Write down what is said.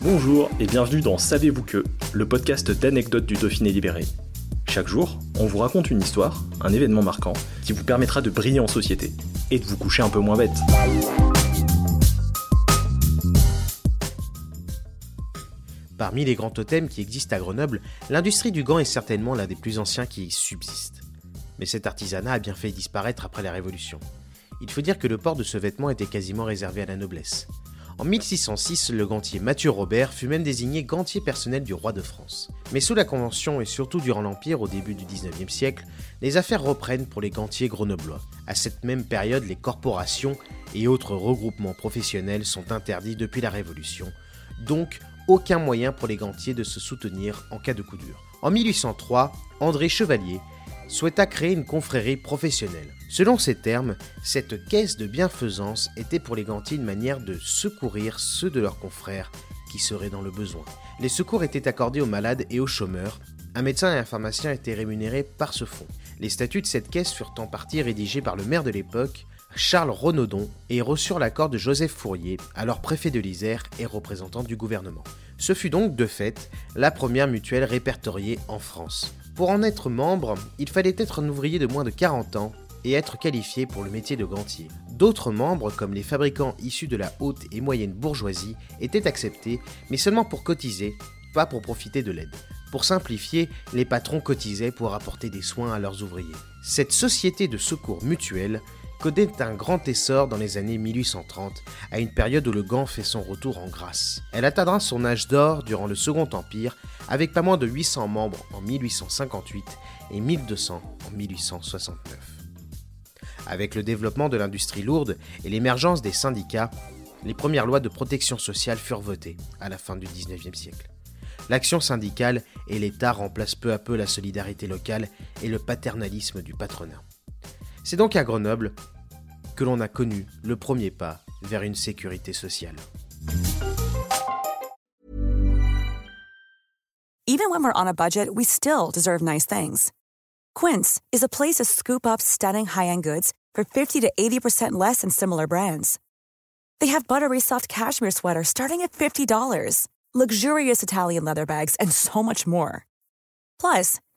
Bonjour et bienvenue dans Savez-vous que, le podcast d'anecdotes du Dauphiné libéré. Chaque jour, on vous raconte une histoire, un événement marquant, qui vous permettra de briller en société et de vous coucher un peu moins bête. Parmi les grands totems qui existent à Grenoble, l'industrie du gant est certainement l'un des plus anciens qui y subsiste. Mais cet artisanat a bien fait disparaître après la Révolution. Il faut dire que le port de ce vêtement était quasiment réservé à la noblesse. En 1606, le gantier Mathieu Robert fut même désigné gantier personnel du roi de France. Mais sous la Convention et surtout durant l'Empire au début du 19e siècle, les affaires reprennent pour les gantiers grenoblois. À cette même période, les corporations et autres regroupements professionnels sont interdits depuis la Révolution, donc aucun moyen pour les gantiers de se soutenir en cas de coup dur. En 1803, André Chevalier souhaita créer une confrérie professionnelle. Selon ces termes, cette caisse de bienfaisance était pour les gantiers une manière de secourir ceux de leurs confrères qui seraient dans le besoin. Les secours étaient accordés aux malades et aux chômeurs. Un médecin et un pharmacien étaient rémunérés par ce fonds. Les statuts de cette caisse furent en partie rédigés par le maire de l'époque, Charles Renaudon, et reçurent l'accord de Joseph Fourier, alors préfet de l'Isère et représentant du gouvernement. Ce fut donc, de fait, la première mutuelle répertoriée en France. Pour en être membre, il fallait être un ouvrier de moins de 40 ans et être qualifié pour le métier de gantier. D'autres membres, comme les fabricants issus de la haute et moyenne bourgeoisie, étaient acceptés, mais seulement pour cotiser, pas pour profiter de l'aide. Pour simplifier, les patrons cotisaient pour apporter des soins à leurs ouvriers. Cette société de secours mutuel connaît un grand essor dans les années 1830, à une période où le gant fait son retour en grâce. Elle atteindra son âge d'or durant le Second Empire, avec pas moins de 800 membres en 1858 et 1200 en 1869. Avec le développement de l'industrie lourde et l'émergence des syndicats, les premières lois de protection sociale furent votées à la fin du 19e siècle. L'action syndicale et l'État remplacent peu à peu la solidarité locale et le paternalisme du patronat. C'est donc à Grenoble que l'on a connu le premier pas vers une sécurité sociale. Even when we're on a budget, we still deserve nice things. Quince is a place to scoop up stunning high-end goods for 50 to 80% less than similar brands. They have buttery soft cashmere sweaters starting at $50, luxurious Italian leather bags, and so much more. Plus,